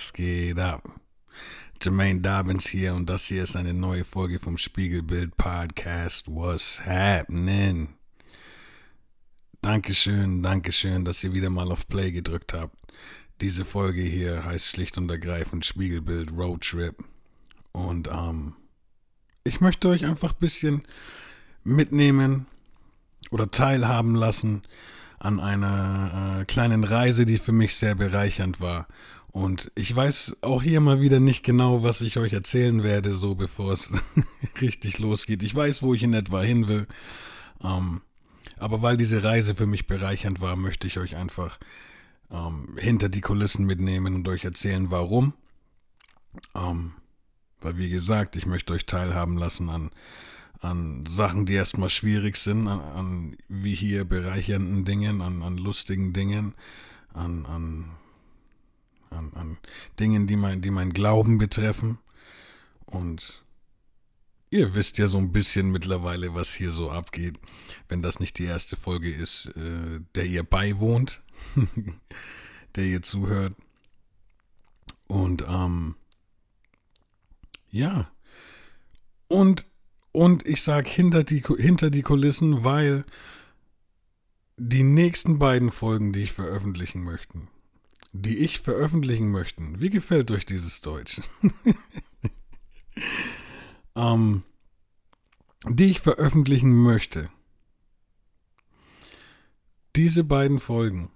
was geht ab? Jermaine Dobbins hier und das hier ist eine neue Folge vom Spiegelbild Podcast. What's happening? Dankeschön, Dankeschön, dass ihr wieder mal auf Play gedrückt habt. Diese Folge hier heißt schlicht und ergreifend Spiegelbild Roadtrip. Und ähm, ich möchte euch einfach ein bisschen mitnehmen oder teilhaben lassen an einer äh, kleinen Reise, die für mich sehr bereichernd war. Und ich weiß auch hier mal wieder nicht genau, was ich euch erzählen werde, so bevor es richtig losgeht. Ich weiß, wo ich in etwa hin will. Ähm, aber weil diese Reise für mich bereichernd war, möchte ich euch einfach ähm, hinter die Kulissen mitnehmen und euch erzählen, warum. Ähm, weil, wie gesagt, ich möchte euch teilhaben lassen an an Sachen, die erstmal schwierig sind, an, an wie hier bereichernden Dingen, an, an lustigen Dingen, an, an, an, an Dingen, die mein, die mein Glauben betreffen. Und ihr wisst ja so ein bisschen mittlerweile, was hier so abgeht, wenn das nicht die erste Folge ist, äh, der ihr beiwohnt, der ihr zuhört. Und ähm, ja. Und und ich sage hinter die, hinter die Kulissen, weil die nächsten beiden Folgen, die ich veröffentlichen möchte, die ich veröffentlichen möchte, wie gefällt euch dieses Deutsch? ähm, die ich veröffentlichen möchte. Diese beiden Folgen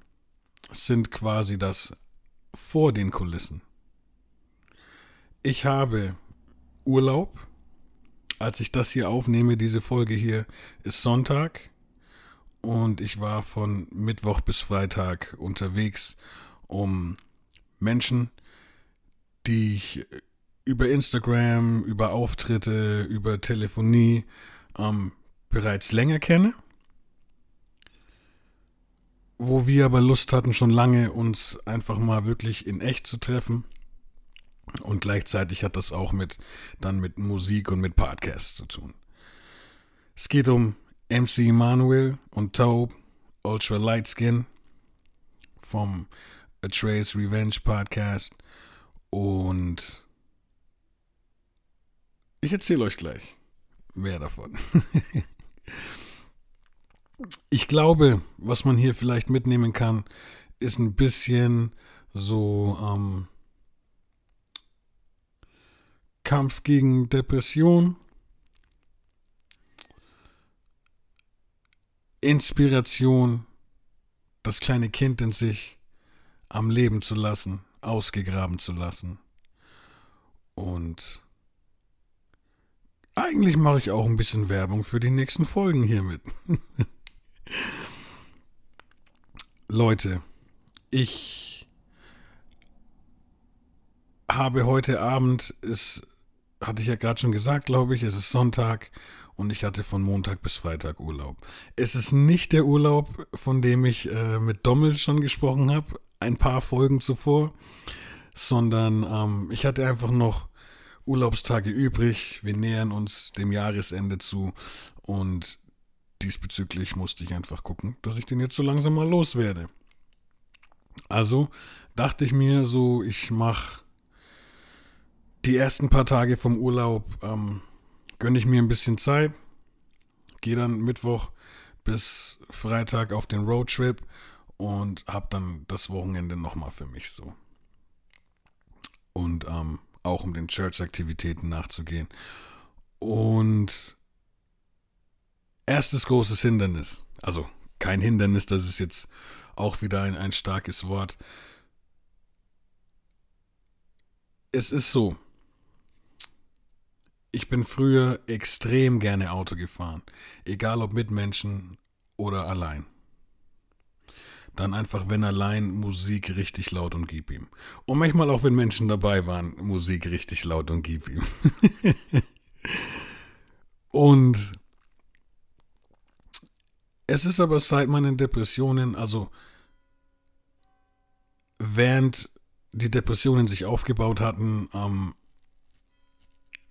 sind quasi das vor den Kulissen. Ich habe Urlaub als ich das hier aufnehme, diese Folge hier, ist Sonntag und ich war von Mittwoch bis Freitag unterwegs, um Menschen, die ich über Instagram, über Auftritte, über Telefonie ähm, bereits länger kenne, wo wir aber Lust hatten, schon lange uns einfach mal wirklich in echt zu treffen und gleichzeitig hat das auch mit, dann mit Musik und mit Podcasts zu tun. Es geht um MC Emanuel und Tobe, Ultra Light Skin vom A Trace Revenge Podcast. Und ich erzähle euch gleich mehr davon. ich glaube, was man hier vielleicht mitnehmen kann, ist ein bisschen so ähm, Kampf gegen Depression, Inspiration, das kleine Kind in sich am Leben zu lassen, ausgegraben zu lassen. Und eigentlich mache ich auch ein bisschen Werbung für die nächsten Folgen hiermit. Leute, ich habe heute Abend, ist hatte ich ja gerade schon gesagt, glaube ich, es ist Sonntag und ich hatte von Montag bis Freitag Urlaub. Es ist nicht der Urlaub, von dem ich äh, mit Dommel schon gesprochen habe, ein paar Folgen zuvor, sondern ähm, ich hatte einfach noch Urlaubstage übrig. Wir nähern uns dem Jahresende zu und diesbezüglich musste ich einfach gucken, dass ich den jetzt so langsam mal loswerde. Also dachte ich mir so, ich mache die ersten paar Tage vom Urlaub ähm, gönne ich mir ein bisschen Zeit. Gehe dann Mittwoch bis Freitag auf den Roadtrip und habe dann das Wochenende nochmal für mich so. Und ähm, auch um den Church-Aktivitäten nachzugehen. Und erstes großes Hindernis, also kein Hindernis, das ist jetzt auch wieder ein, ein starkes Wort. Es ist so, ich bin früher extrem gerne Auto gefahren, egal ob mit Menschen oder allein. Dann einfach, wenn allein, Musik richtig laut und gib ihm. Und manchmal auch, wenn Menschen dabei waren, Musik richtig laut und gib ihm. und es ist aber seit meinen Depressionen, also während die Depressionen sich aufgebaut hatten, ähm,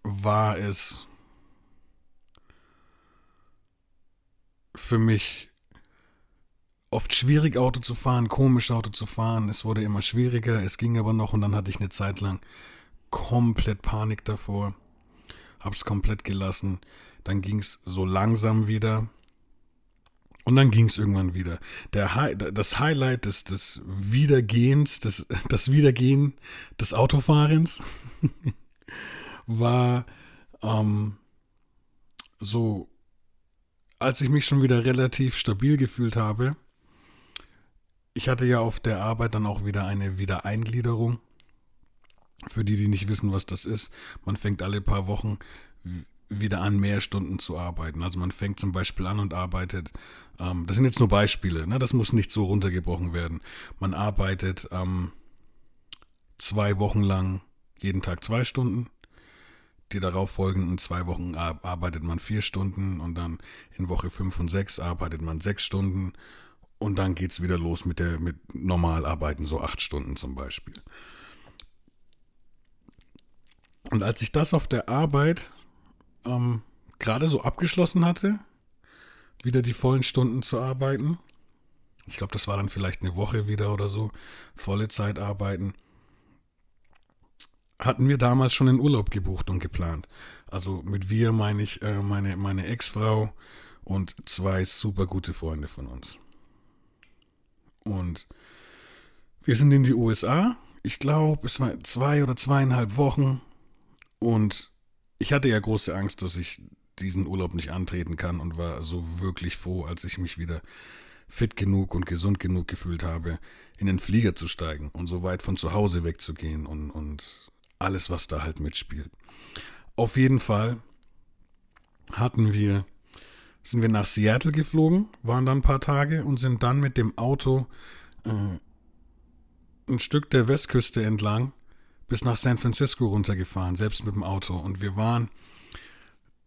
war es für mich oft schwierig, Auto zu fahren, komisch Auto zu fahren. Es wurde immer schwieriger, es ging aber noch und dann hatte ich eine Zeit lang komplett Panik davor. Hab's komplett gelassen. Dann ging's so langsam wieder. Und dann ging's irgendwann wieder. Der Hi das Highlight des, des Wiedergehens, des, das Wiedergehen des Autofahrens war ähm, so, als ich mich schon wieder relativ stabil gefühlt habe. Ich hatte ja auf der Arbeit dann auch wieder eine Wiedereingliederung. Für die, die nicht wissen, was das ist, man fängt alle paar Wochen wieder an, mehr Stunden zu arbeiten. Also man fängt zum Beispiel an und arbeitet, ähm, das sind jetzt nur Beispiele, ne? das muss nicht so runtergebrochen werden. Man arbeitet ähm, zwei Wochen lang jeden Tag zwei Stunden. Die darauf folgenden zwei Wochen arbeitet man vier Stunden und dann in Woche fünf und sechs arbeitet man sechs Stunden und dann geht es wieder los mit der mit Normalarbeiten, so acht Stunden zum Beispiel. Und als ich das auf der Arbeit ähm, gerade so abgeschlossen hatte, wieder die vollen Stunden zu arbeiten, ich glaube, das war dann vielleicht eine Woche wieder oder so, volle Zeit arbeiten, hatten wir damals schon einen Urlaub gebucht und geplant. Also mit wir meine ich äh, meine, meine Ex-Frau und zwei super gute Freunde von uns. Und wir sind in die USA. Ich glaube, es war zwei oder zweieinhalb Wochen. Und ich hatte ja große Angst, dass ich diesen Urlaub nicht antreten kann und war so wirklich froh, als ich mich wieder fit genug und gesund genug gefühlt habe, in den Flieger zu steigen und so weit von zu Hause wegzugehen und, und alles, was da halt mitspielt. Auf jeden Fall hatten wir, sind wir nach Seattle geflogen, waren dann ein paar Tage und sind dann mit dem Auto äh, ein Stück der Westküste entlang bis nach San Francisco runtergefahren, selbst mit dem Auto. Und wir waren,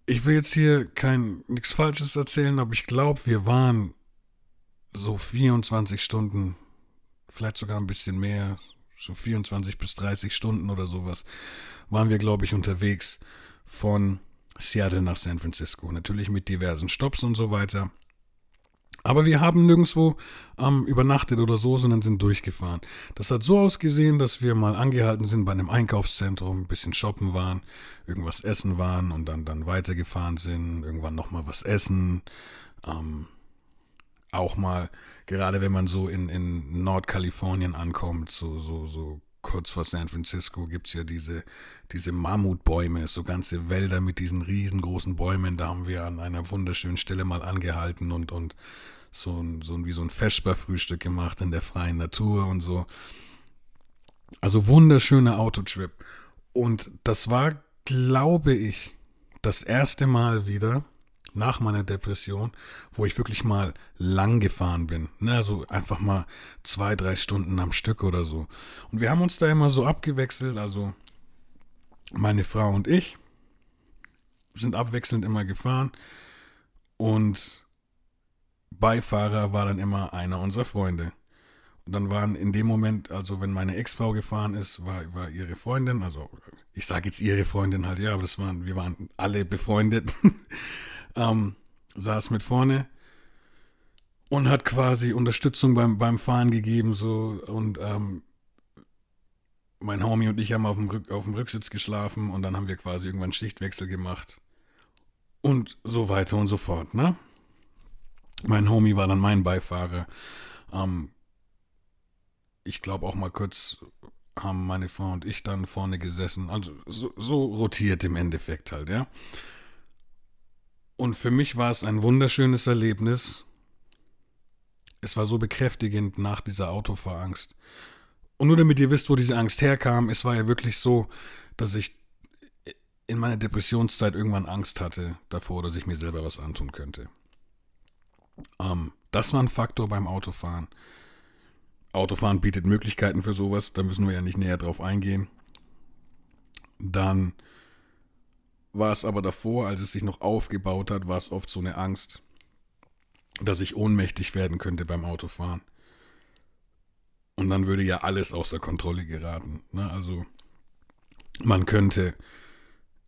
ich will jetzt hier kein nichts Falsches erzählen, aber ich glaube, wir waren so 24 Stunden, vielleicht sogar ein bisschen mehr, so 24 bis 30 Stunden oder sowas, waren wir, glaube ich, unterwegs von Seattle nach San Francisco. Natürlich mit diversen Stops und so weiter. Aber wir haben nirgendwo ähm, übernachtet oder so, sondern sind durchgefahren. Das hat so ausgesehen, dass wir mal angehalten sind bei einem Einkaufszentrum, ein bisschen shoppen waren, irgendwas essen waren und dann, dann weitergefahren sind, irgendwann nochmal was essen. Ähm, auch mal, gerade wenn man so in, in Nordkalifornien ankommt, so, so, so kurz vor San Francisco gibt es ja diese, diese Mammutbäume, so ganze Wälder mit diesen riesengroßen Bäumen. Da haben wir an einer wunderschönen Stelle mal angehalten und, und so ein, so ein, wie so ein Vesper-Frühstück gemacht in der freien Natur und so. Also wunderschöner Autotrip. Und das war, glaube ich, das erste Mal wieder nach meiner Depression, wo ich wirklich mal lang gefahren bin. Ne, also einfach mal zwei, drei Stunden am Stück oder so. Und wir haben uns da immer so abgewechselt, also meine Frau und ich sind abwechselnd immer gefahren und Beifahrer war dann immer einer unserer Freunde. Und dann waren in dem Moment, also wenn meine Ex-Frau gefahren ist, war, war ihre Freundin, also ich sage jetzt ihre Freundin halt, ja, aber das waren, wir waren alle befreundet, ähm, saß mit vorne und hat quasi Unterstützung beim, beim Fahren gegeben, so und ähm, mein Homie und ich haben auf dem, Rück, auf dem Rücksitz geschlafen und dann haben wir quasi irgendwann Schichtwechsel gemacht und so weiter und so fort, ne? Mein Homie war dann mein Beifahrer. Ähm, ich glaube auch mal kurz haben meine Frau und ich dann vorne gesessen. Also so, so rotiert im Endeffekt halt, ja. Und für mich war es ein wunderschönes Erlebnis. Es war so bekräftigend nach dieser Autofahrangst. Und nur damit ihr wisst, wo diese Angst herkam, es war ja wirklich so, dass ich in meiner Depressionszeit irgendwann Angst hatte davor, dass ich mir selber was antun könnte. Ähm, das war ein Faktor beim Autofahren. Autofahren bietet Möglichkeiten für sowas, da müssen wir ja nicht näher drauf eingehen. Dann war es aber davor, als es sich noch aufgebaut hat, war es oft so eine Angst, dass ich ohnmächtig werden könnte beim Autofahren. Und dann würde ja alles außer Kontrolle geraten. Ne? Also man könnte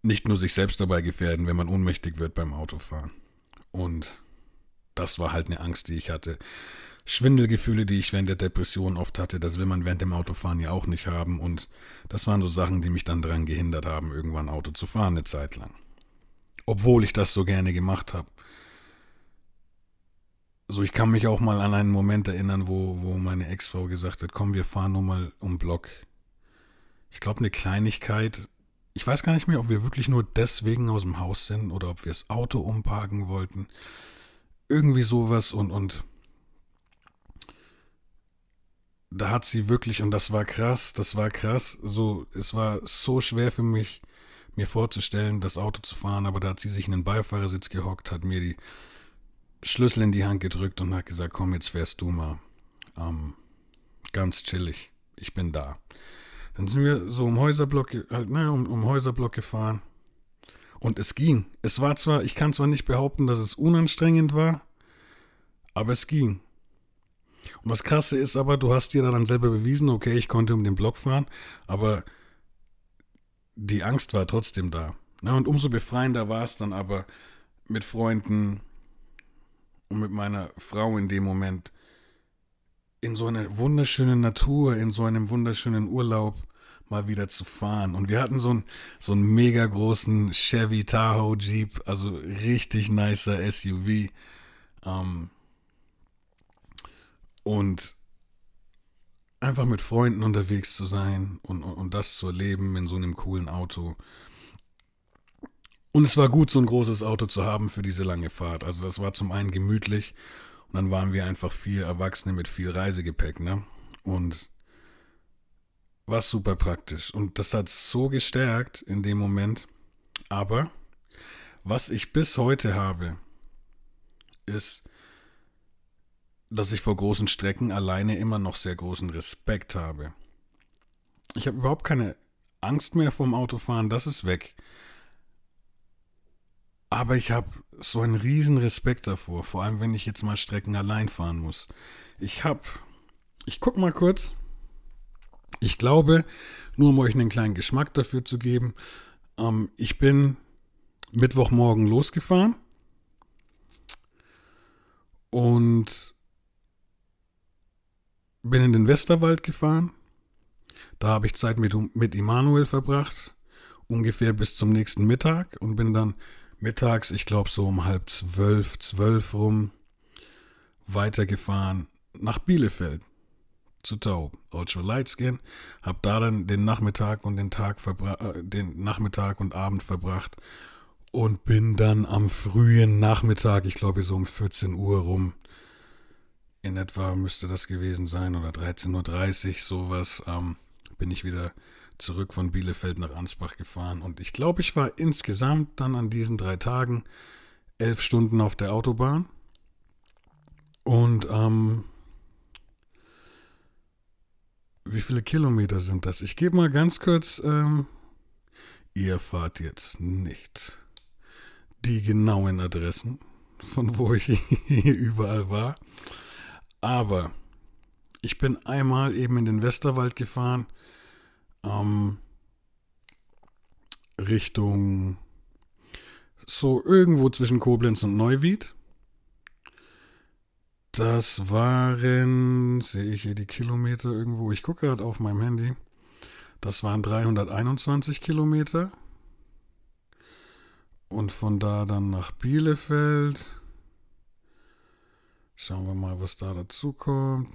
nicht nur sich selbst dabei gefährden, wenn man ohnmächtig wird beim Autofahren. Und das war halt eine Angst, die ich hatte. Schwindelgefühle, die ich während der Depression oft hatte, das will man während dem Autofahren ja auch nicht haben. Und das waren so Sachen, die mich dann daran gehindert haben, irgendwann Auto zu fahren, eine Zeit lang. Obwohl ich das so gerne gemacht habe. So, ich kann mich auch mal an einen Moment erinnern, wo, wo meine Ex-Frau gesagt hat, komm, wir fahren nur mal um Block. Ich glaube, eine Kleinigkeit. Ich weiß gar nicht mehr, ob wir wirklich nur deswegen aus dem Haus sind oder ob wir das Auto umparken wollten. Irgendwie sowas und, und da hat sie wirklich, und das war krass, das war krass, so, es war so schwer für mich, mir vorzustellen, das Auto zu fahren, aber da hat sie sich in den Beifahrersitz gehockt, hat mir die Schlüssel in die Hand gedrückt und hat gesagt, komm, jetzt fährst du mal. Ähm, ganz chillig, ich bin da. Dann sind wir so um Häuserblock, halt, ne, um, um Häuserblock gefahren. Und es ging. Es war zwar, ich kann zwar nicht behaupten, dass es unanstrengend war, aber es ging. Und das Krasse ist aber, du hast dir dann selber bewiesen, okay, ich konnte um den Block fahren, aber die Angst war trotzdem da. Ja, und umso befreiender war es dann aber mit Freunden und mit meiner Frau in dem Moment in so eine wunderschöne Natur, in so einem wunderschönen Urlaub mal wieder zu fahren. Und wir hatten so einen, so einen mega großen Chevy Tahoe Jeep, also richtig nicer SUV. Ähm, und einfach mit Freunden unterwegs zu sein und, und, und das zu erleben in so einem coolen Auto. Und es war gut, so ein großes Auto zu haben für diese lange Fahrt. Also das war zum einen gemütlich und dann waren wir einfach vier Erwachsene mit viel Reisegepäck, ne? Und war super praktisch. Und das hat so gestärkt in dem Moment. Aber was ich bis heute habe, ist, dass ich vor großen Strecken alleine immer noch sehr großen Respekt habe. Ich habe überhaupt keine Angst mehr vorm Autofahren, das ist weg. Aber ich habe so einen riesen Respekt davor, vor allem wenn ich jetzt mal Strecken allein fahren muss. Ich habe, ich guck mal kurz. Ich glaube, nur um euch einen kleinen Geschmack dafür zu geben, ähm, ich bin Mittwochmorgen losgefahren und bin in den Westerwald gefahren. Da habe ich Zeit mit, mit Immanuel verbracht, ungefähr bis zum nächsten Mittag und bin dann mittags, ich glaube so um halb zwölf, zwölf rum, weitergefahren nach Bielefeld zu Taub, Ultra Light Skin, habe da dann den Nachmittag und den Tag äh, den Nachmittag und Abend verbracht und bin dann am frühen Nachmittag, ich glaube so um 14 Uhr rum, in etwa müsste das gewesen sein oder 13.30 Uhr, sowas, ähm, bin ich wieder zurück von Bielefeld nach Ansbach gefahren. Und ich glaube, ich war insgesamt dann an diesen drei Tagen elf Stunden auf der Autobahn. Und ähm, wie viele Kilometer sind das? Ich gebe mal ganz kurz, ähm, ihr fahrt jetzt nicht die genauen Adressen, von wo ich überall war. Aber ich bin einmal eben in den Westerwald gefahren, ähm, Richtung so irgendwo zwischen Koblenz und Neuwied. Das waren, sehe ich hier die Kilometer irgendwo, ich gucke gerade auf meinem Handy. Das waren 321 Kilometer. Und von da dann nach Bielefeld Schauen wir mal, was da dazu kommt.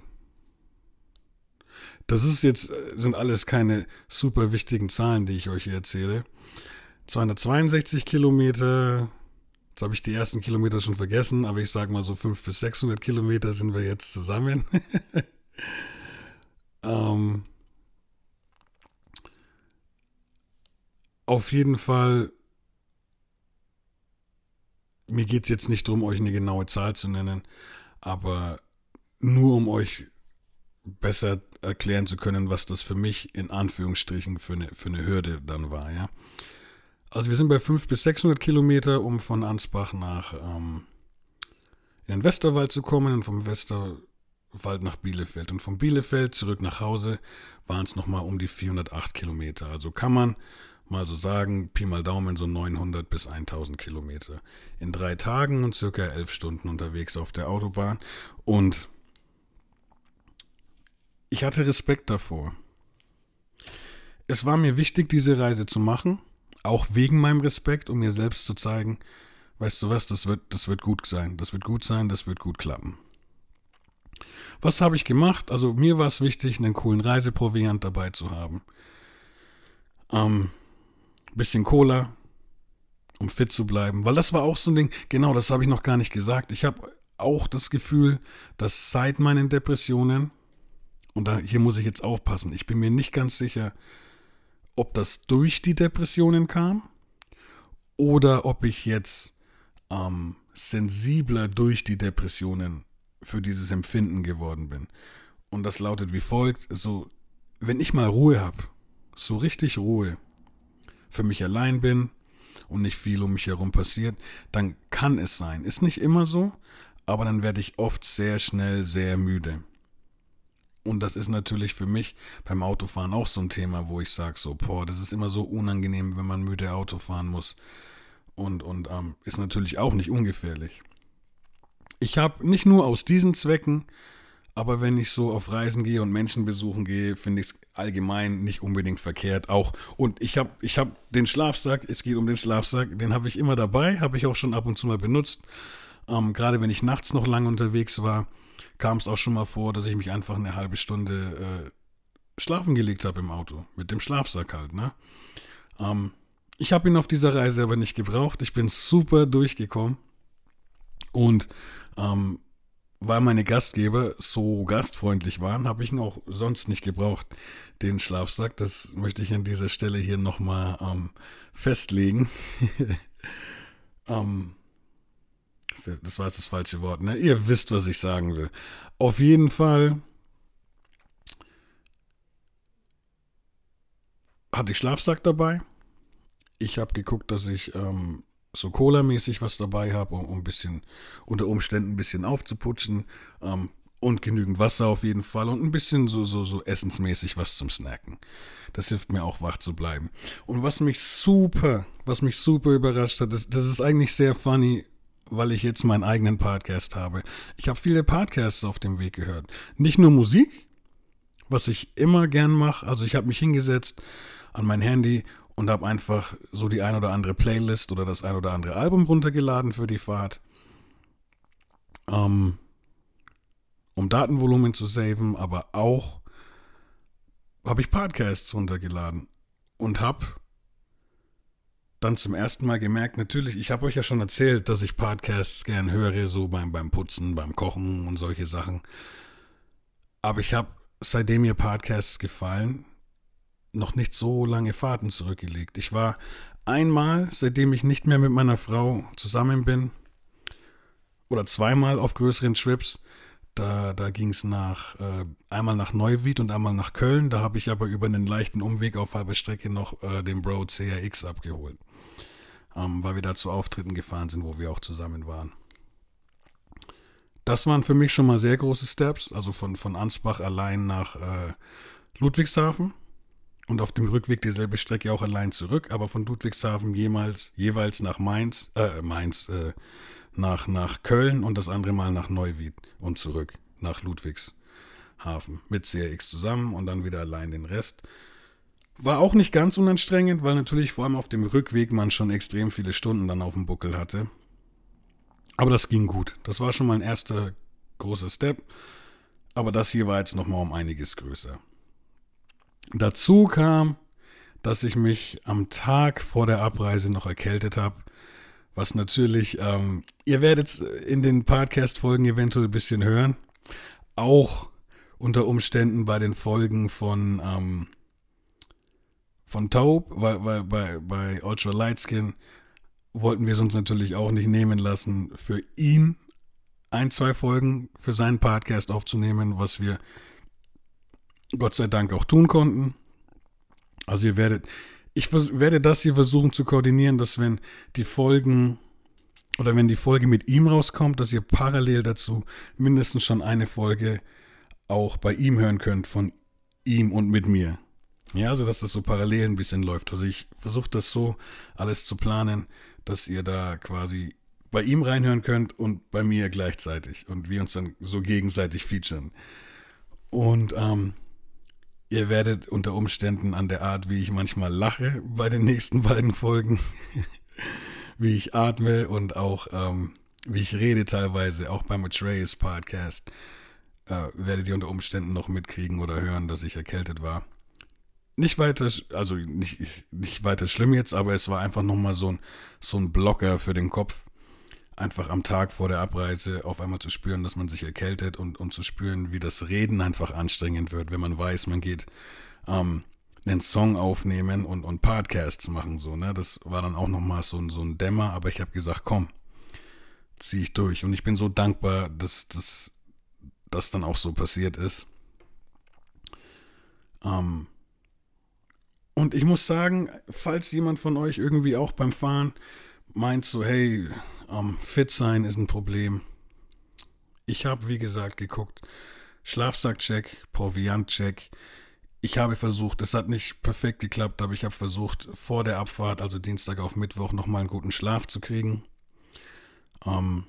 Das ist jetzt, sind alles keine super wichtigen Zahlen, die ich euch hier erzähle. 262 Kilometer. Jetzt habe ich die ersten Kilometer schon vergessen, aber ich sage mal so 500 bis 600 Kilometer sind wir jetzt zusammen. ähm, auf jeden Fall, mir geht es jetzt nicht darum, euch eine genaue Zahl zu nennen, aber nur um euch besser erklären zu können, was das für mich in Anführungsstrichen für eine, für eine Hürde dann war, ja. Also wir sind bei 500 bis 600 Kilometer, um von Ansbach nach ähm, in den Westerwald zu kommen und vom Westerwald nach Bielefeld. Und von Bielefeld zurück nach Hause waren es nochmal um die 408 Kilometer. Also kann man mal so sagen, Pi mal Daumen so 900 bis 1000 Kilometer. In drei Tagen und circa elf Stunden unterwegs auf der Autobahn. Und ich hatte Respekt davor. Es war mir wichtig, diese Reise zu machen, auch wegen meinem Respekt, um mir selbst zu zeigen, weißt du was, das wird, das wird gut sein, das wird gut sein, das wird gut klappen. Was habe ich gemacht? Also mir war es wichtig, einen coolen Reiseproviant dabei zu haben. Ähm, bisschen Cola, um fit zu bleiben. Weil das war auch so ein Ding, genau, das habe ich noch gar nicht gesagt. Ich habe auch das Gefühl, dass seit meinen Depressionen, und da, hier muss ich jetzt aufpassen, ich bin mir nicht ganz sicher, ob das durch die Depressionen kam oder ob ich jetzt ähm, sensibler durch die Depressionen für dieses Empfinden geworden bin. Und das lautet wie folgt: So, wenn ich mal Ruhe habe, so richtig Ruhe, für mich allein bin und nicht viel um mich herum passiert, dann kann es sein. Ist nicht immer so, aber dann werde ich oft sehr schnell sehr müde. Und das ist natürlich für mich beim Autofahren auch so ein Thema, wo ich sage so, boah, das ist immer so unangenehm, wenn man müde Auto fahren muss. Und, und ähm, ist natürlich auch nicht ungefährlich. Ich habe nicht nur aus diesen Zwecken, aber wenn ich so auf Reisen gehe und Menschen besuchen gehe, finde ich es allgemein nicht unbedingt verkehrt. Auch und ich habe ich hab den Schlafsack, es geht um den Schlafsack, den habe ich immer dabei, habe ich auch schon ab und zu mal benutzt. Ähm, Gerade wenn ich nachts noch lange unterwegs war, kam es auch schon mal vor, dass ich mich einfach eine halbe Stunde äh, schlafen gelegt habe im Auto. Mit dem Schlafsack halt, ne? Ähm, ich habe ihn auf dieser Reise aber nicht gebraucht. Ich bin super durchgekommen. Und ähm, weil meine Gastgeber so gastfreundlich waren, habe ich ihn auch sonst nicht gebraucht, den Schlafsack. Das möchte ich an dieser Stelle hier nochmal ähm, festlegen. ähm, das war jetzt das falsche Wort, ne? Ihr wisst, was ich sagen will. Auf jeden Fall hatte ich Schlafsack dabei. Ich habe geguckt, dass ich ähm, so Cola-mäßig was dabei habe, um, um, ein bisschen unter Umständen ein bisschen aufzuputschen. Ähm, und genügend Wasser auf jeden Fall und ein bisschen so, so, so essensmäßig was zum Snacken. Das hilft mir auch wach zu bleiben. Und was mich super, was mich super überrascht hat, das, das ist eigentlich sehr funny, weil ich jetzt meinen eigenen Podcast habe. Ich habe viele Podcasts auf dem Weg gehört. Nicht nur Musik, was ich immer gern mache. Also ich habe mich hingesetzt an mein Handy und habe einfach so die ein oder andere Playlist oder das ein oder andere Album runtergeladen für die Fahrt, ähm, um Datenvolumen zu saven, aber auch habe ich Podcasts runtergeladen und habe dann zum ersten Mal gemerkt, natürlich, ich habe euch ja schon erzählt, dass ich Podcasts gern höre, so beim, beim Putzen, beim Kochen und solche Sachen. Aber ich habe, seitdem mir Podcasts gefallen, noch nicht so lange Fahrten zurückgelegt. Ich war einmal, seitdem ich nicht mehr mit meiner Frau zusammen bin, oder zweimal auf größeren Trips. Da, da ging es nach äh, einmal nach Neuwied und einmal nach Köln. Da habe ich aber über einen leichten Umweg auf halber Strecke noch äh, den Bro CRX abgeholt. Ähm, weil wir da zu Auftritten gefahren sind, wo wir auch zusammen waren. Das waren für mich schon mal sehr große Steps, also von, von Ansbach allein nach äh, Ludwigshafen und auf dem Rückweg dieselbe Strecke auch allein zurück, aber von Ludwigshafen jemals, jeweils nach Mainz, äh, Mainz, äh, nach, nach Köln und das andere Mal nach Neuwied und zurück nach Ludwigshafen mit CRX zusammen und dann wieder allein den Rest. War auch nicht ganz unanstrengend, weil natürlich vor allem auf dem Rückweg man schon extrem viele Stunden dann auf dem Buckel hatte. Aber das ging gut. Das war schon mal ein erster großer Step. Aber das hier war jetzt nochmal um einiges größer. Dazu kam, dass ich mich am Tag vor der Abreise noch erkältet habe, was natürlich, ähm, ihr werdet in den Podcast-Folgen eventuell ein bisschen hören, auch unter Umständen bei den Folgen von, ähm, von Taub, weil, weil bei, bei Ultra Lightskin wollten wir es uns natürlich auch nicht nehmen lassen, für ihn ein, zwei Folgen für seinen Podcast aufzunehmen, was wir Gott sei Dank auch tun konnten. Also ihr werdet, ich werde das hier versuchen zu koordinieren, dass wenn die Folgen oder wenn die Folge mit ihm rauskommt, dass ihr parallel dazu mindestens schon eine Folge auch bei ihm hören könnt, von ihm und mit mir. Ja, also dass das so parallel ein bisschen läuft. Also ich versuche das so alles zu planen, dass ihr da quasi bei ihm reinhören könnt und bei mir gleichzeitig und wir uns dann so gegenseitig featuren. Und ähm, Ihr werdet unter Umständen an der Art, wie ich manchmal lache bei den nächsten beiden Folgen, wie ich atme und auch ähm, wie ich rede teilweise, auch beim Atreus Podcast, äh, werdet ihr unter Umständen noch mitkriegen oder hören, dass ich erkältet war. Nicht weiter, also nicht, nicht weiter schlimm jetzt, aber es war einfach nochmal so ein, so ein Blocker für den Kopf. Einfach am Tag vor der Abreise auf einmal zu spüren, dass man sich erkältet und, und zu spüren, wie das Reden einfach anstrengend wird, wenn man weiß, man geht ähm, einen Song aufnehmen und, und Podcasts machen. So, ne? Das war dann auch nochmal so, so ein Dämmer, aber ich habe gesagt, komm, ziehe ich durch. Und ich bin so dankbar, dass das das dann auch so passiert ist. Ähm, und ich muss sagen, falls jemand von euch irgendwie auch beim Fahren meint so, hey, ähm, fit sein ist ein Problem. Ich habe, wie gesagt, geguckt, Schlafsackcheck, Proviantcheck. Ich habe versucht, es hat nicht perfekt geklappt, aber ich habe versucht, vor der Abfahrt, also Dienstag auf Mittwoch, nochmal einen guten Schlaf zu kriegen. Ähm,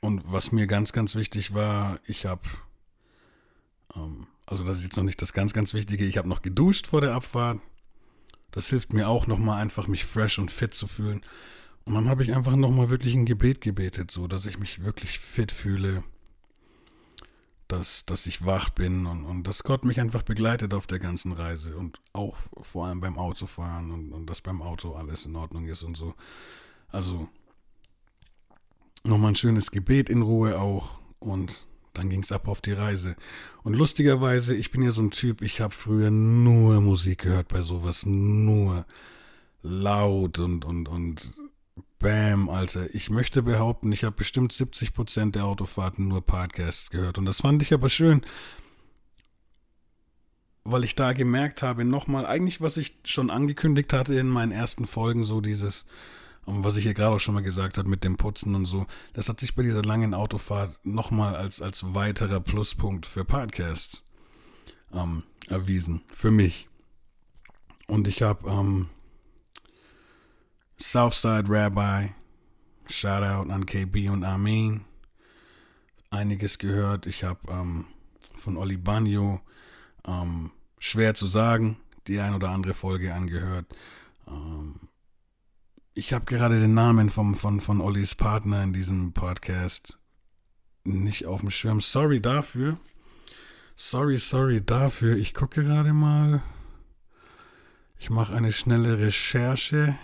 und was mir ganz, ganz wichtig war, ich habe, ähm, also das ist jetzt noch nicht das ganz, ganz Wichtige, ich habe noch geduscht vor der Abfahrt. Das hilft mir auch nochmal einfach, mich fresh und fit zu fühlen. Und dann habe ich einfach nochmal wirklich ein Gebet gebetet, so dass ich mich wirklich fit fühle, dass, dass ich wach bin und, und dass Gott mich einfach begleitet auf der ganzen Reise und auch vor allem beim Autofahren und, und dass beim Auto alles in Ordnung ist und so. Also nochmal ein schönes Gebet in Ruhe auch und dann ging es ab auf die Reise. Und lustigerweise, ich bin ja so ein Typ, ich habe früher nur Musik gehört bei sowas, nur laut und, und, und bam, Alter. Ich möchte behaupten, ich habe bestimmt 70 Prozent der Autofahrten nur Podcasts gehört. Und das fand ich aber schön, weil ich da gemerkt habe, nochmal, eigentlich, was ich schon angekündigt hatte in meinen ersten Folgen, so dieses, was ich hier gerade auch schon mal gesagt habe mit dem Putzen und so, das hat sich bei dieser langen Autofahrt nochmal als, als weiterer Pluspunkt für Podcasts ähm, erwiesen. Für mich. Und ich habe ähm, Southside Rabbi, Shoutout an KB und Armin, einiges gehört. Ich habe ähm, von Oli Bagno, ähm, schwer zu sagen, die ein oder andere Folge angehört. Ähm, ich habe gerade den Namen vom, von, von Ollis Partner in diesem Podcast nicht auf dem Schirm. Sorry dafür. Sorry, sorry dafür. Ich gucke gerade mal. Ich mache eine schnelle Recherche.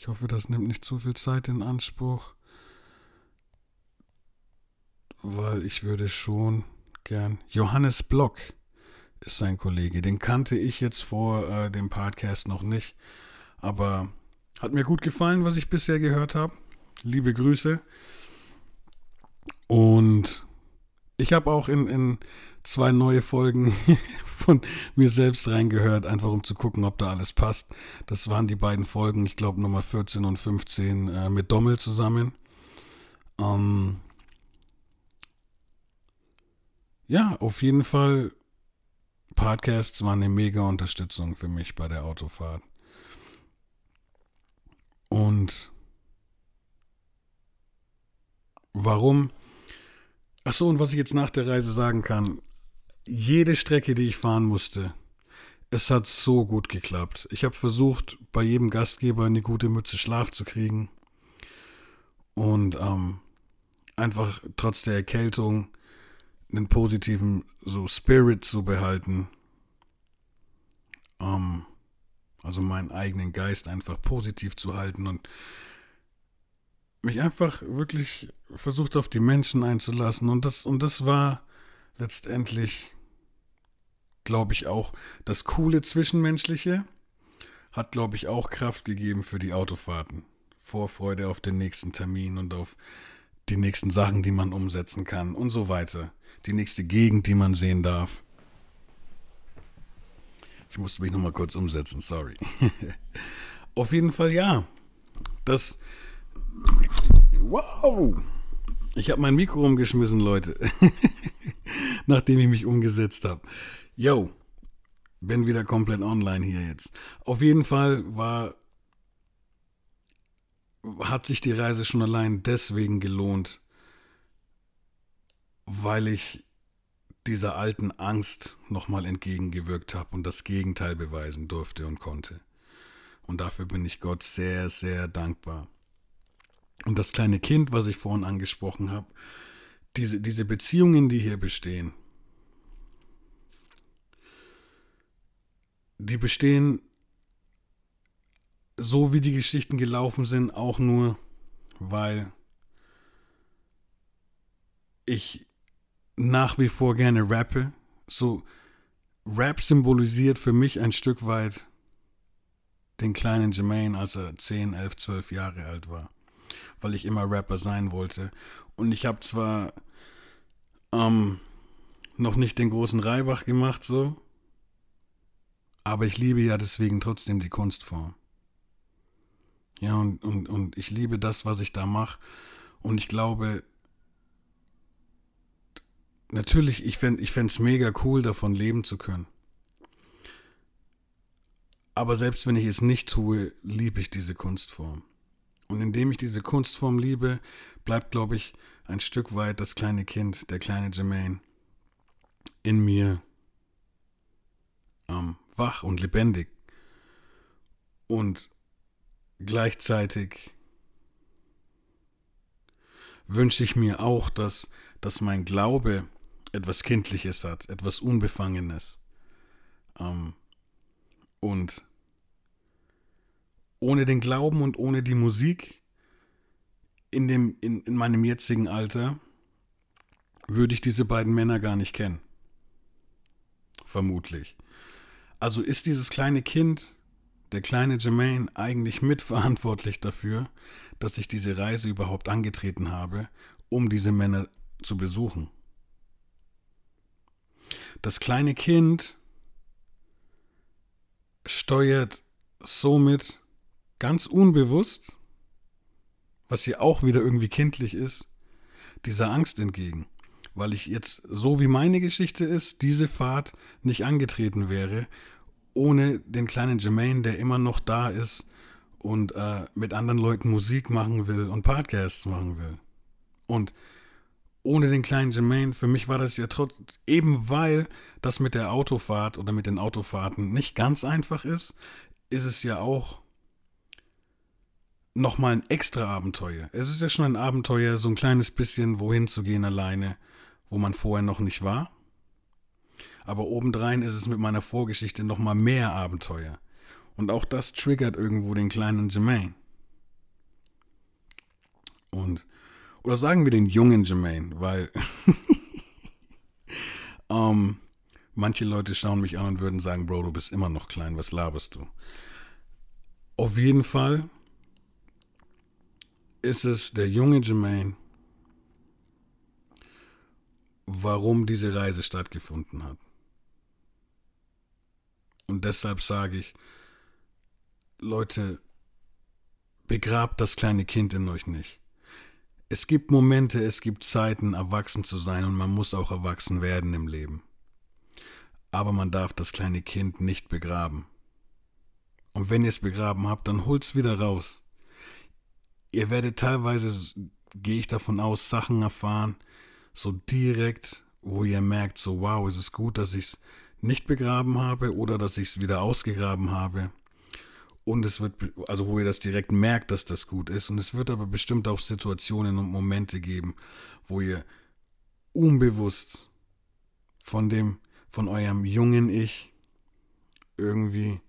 Ich hoffe, das nimmt nicht zu viel Zeit in Anspruch. Weil ich würde schon gern. Johannes Block ist sein Kollege. Den kannte ich jetzt vor äh, dem Podcast noch nicht. Aber hat mir gut gefallen, was ich bisher gehört habe. Liebe Grüße. Und ich habe auch in, in zwei neue Folgen von mir selbst reingehört, einfach um zu gucken, ob da alles passt. Das waren die beiden Folgen, ich glaube Nummer 14 und 15 äh, mit Dommel zusammen. Ähm ja, auf jeden Fall, Podcasts waren eine mega Unterstützung für mich bei der Autofahrt. Und warum? Ach so, und was ich jetzt nach der Reise sagen kann, jede Strecke, die ich fahren musste, es hat so gut geklappt. Ich habe versucht, bei jedem Gastgeber eine gute Mütze Schlaf zu kriegen und ähm, einfach trotz der Erkältung einen positiven so Spirit zu behalten. Ähm, also meinen eigenen Geist einfach positiv zu halten und mich einfach wirklich versucht auf die Menschen einzulassen. Und das, und das war letztendlich, glaube ich, auch das coole Zwischenmenschliche. Hat, glaube ich, auch Kraft gegeben für die Autofahrten. Vorfreude auf den nächsten Termin und auf die nächsten Sachen, die man umsetzen kann und so weiter. Die nächste Gegend, die man sehen darf. Ich musste mich nochmal kurz umsetzen, sorry. Auf jeden Fall ja. Das. Wow! Ich habe mein Mikro umgeschmissen, Leute. Nachdem ich mich umgesetzt habe. Yo, bin wieder komplett online hier jetzt. Auf jeden Fall war. Hat sich die Reise schon allein deswegen gelohnt, weil ich dieser alten Angst nochmal entgegengewirkt habe und das Gegenteil beweisen durfte und konnte. Und dafür bin ich Gott sehr, sehr dankbar. Und das kleine Kind, was ich vorhin angesprochen habe, diese, diese Beziehungen, die hier bestehen, die bestehen so, wie die Geschichten gelaufen sind, auch nur, weil ich nach wie vor gerne rappe. So, Rap symbolisiert für mich ein Stück weit den kleinen Jermaine, als er 10, 11, 12 Jahre alt war. Weil ich immer Rapper sein wollte. Und ich habe zwar ähm, noch nicht den großen Reibach gemacht, so, aber ich liebe ja deswegen trotzdem die Kunstform. Ja, und, und, und ich liebe das, was ich da mache. Und ich glaube, natürlich, ich fände es mega cool, davon leben zu können. Aber selbst wenn ich es nicht tue, liebe ich diese Kunstform. Und indem ich diese Kunstform liebe, bleibt, glaube ich, ein Stück weit das kleine Kind, der kleine Jermaine, in mir ähm, wach und lebendig. Und gleichzeitig wünsche ich mir auch, dass, dass mein Glaube etwas Kindliches hat, etwas Unbefangenes. Ähm, und ohne den Glauben und ohne die Musik in, dem, in, in meinem jetzigen Alter würde ich diese beiden Männer gar nicht kennen. Vermutlich. Also ist dieses kleine Kind, der kleine Jermaine, eigentlich mitverantwortlich dafür, dass ich diese Reise überhaupt angetreten habe, um diese Männer zu besuchen. Das kleine Kind steuert somit ganz unbewusst, was hier auch wieder irgendwie kindlich ist, dieser Angst entgegen. Weil ich jetzt, so wie meine Geschichte ist, diese Fahrt nicht angetreten wäre, ohne den kleinen Jermaine, der immer noch da ist und äh, mit anderen Leuten Musik machen will und Podcasts machen will. Und ohne den kleinen Jermaine, für mich war das ja trotz, eben weil das mit der Autofahrt oder mit den Autofahrten nicht ganz einfach ist, ist es ja auch nochmal ein extra Abenteuer. Es ist ja schon ein Abenteuer, so ein kleines bisschen wohin zu gehen alleine, wo man vorher noch nicht war. Aber obendrein ist es mit meiner Vorgeschichte nochmal mehr Abenteuer. Und auch das triggert irgendwo den kleinen Jermaine. Und oder sagen wir den jungen Jermaine, weil ähm, manche Leute schauen mich an und würden sagen, Bro, du bist immer noch klein, was laberst du? Auf jeden Fall ist es der junge Jermaine, warum diese Reise stattgefunden hat. Und deshalb sage ich, Leute, begrabt das kleine Kind in euch nicht es gibt Momente, es gibt Zeiten, erwachsen zu sein und man muss auch erwachsen werden im Leben. Aber man darf das kleine Kind nicht begraben. Und wenn ihr es begraben habt, dann holt's wieder raus. Ihr werdet teilweise, gehe ich davon aus, Sachen erfahren, so direkt, wo ihr merkt, so wow, ist es gut, dass ich es nicht begraben habe oder dass ich es wieder ausgegraben habe. Und es wird, also wo ihr das direkt merkt, dass das gut ist. Und es wird aber bestimmt auch Situationen und Momente geben, wo ihr unbewusst von dem, von eurem jungen Ich irgendwie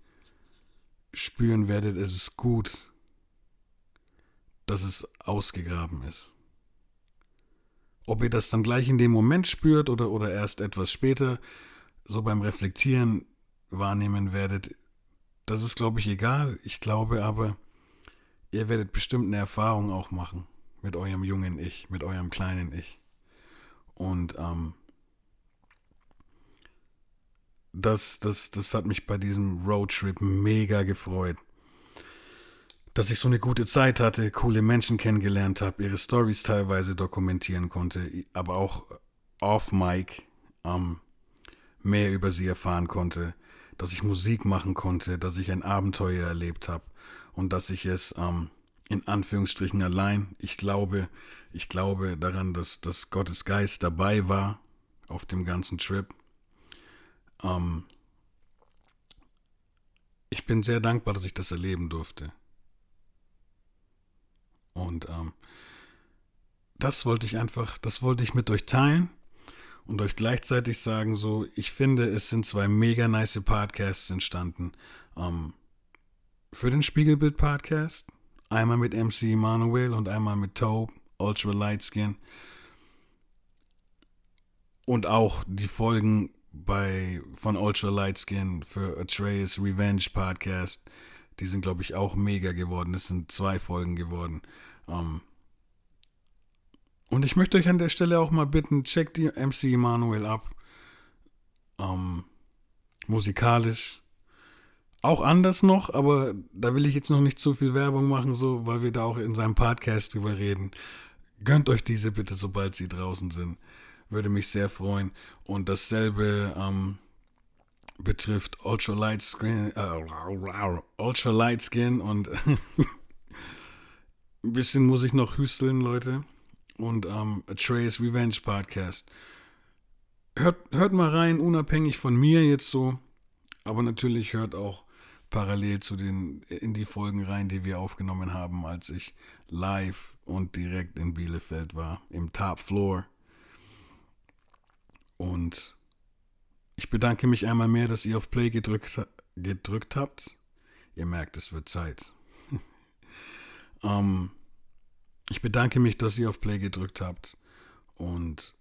spüren werdet, es ist gut, dass es ausgegraben ist. Ob ihr das dann gleich in dem Moment spürt oder, oder erst etwas später so beim Reflektieren wahrnehmen werdet, das ist, glaube ich, egal. Ich glaube aber, ihr werdet bestimmt eine Erfahrung auch machen mit eurem jungen Ich, mit eurem kleinen Ich. Und ähm, das, das, das hat mich bei diesem Roadtrip mega gefreut. Dass ich so eine gute Zeit hatte, coole Menschen kennengelernt habe, ihre Stories teilweise dokumentieren konnte, aber auch off Mic ähm, mehr über sie erfahren konnte dass ich Musik machen konnte, dass ich ein Abenteuer erlebt habe und dass ich es ähm, in Anführungsstrichen allein, ich glaube, ich glaube daran, dass, dass Gottes Geist dabei war auf dem ganzen Trip. Ähm, ich bin sehr dankbar, dass ich das erleben durfte. Und ähm, das wollte ich einfach, das wollte ich mit euch teilen und euch gleichzeitig sagen, so, ich finde, es sind zwei mega nice Podcasts entstanden. Ähm, für den Spiegelbild Podcast. Einmal mit MC Emanuel und einmal mit Tobe, Ultra Light Skin. Und auch die Folgen bei, von Ultra Light Skin für Atreus Revenge Podcast. Die sind, glaube ich, auch mega geworden. Es sind zwei Folgen geworden. Ähm, und ich möchte euch an der Stelle auch mal bitten, checkt die MC Emanuel ab. Ähm, musikalisch. Auch anders noch, aber da will ich jetzt noch nicht zu viel Werbung machen, so, weil wir da auch in seinem Podcast drüber reden. Gönnt euch diese bitte, sobald sie draußen sind. Würde mich sehr freuen. Und dasselbe ähm, betrifft Ultra Light Skin, äh, Ultra Light Skin und ein bisschen muss ich noch hüsteln, Leute und ähm, Atreus Revenge Podcast. Hört, hört mal rein, unabhängig von mir jetzt so, aber natürlich hört auch parallel zu den in die Folgen rein, die wir aufgenommen haben, als ich live und direkt in Bielefeld war, im Top Floor. Und ich bedanke mich einmal mehr, dass ihr auf Play gedrückt, gedrückt habt. Ihr merkt, es wird Zeit. Ähm, ich bedanke mich, dass ihr auf Play gedrückt habt. Und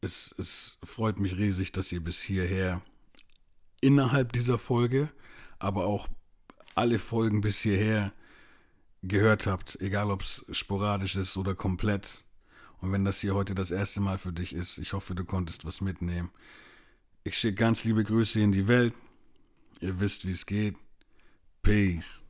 es, es freut mich riesig, dass ihr bis hierher innerhalb dieser Folge, aber auch alle Folgen bis hierher gehört habt, egal ob es sporadisch ist oder komplett. Und wenn das hier heute das erste Mal für dich ist, ich hoffe, du konntest was mitnehmen. Ich schicke ganz liebe Grüße in die Welt. Ihr wisst, wie es geht. Peace.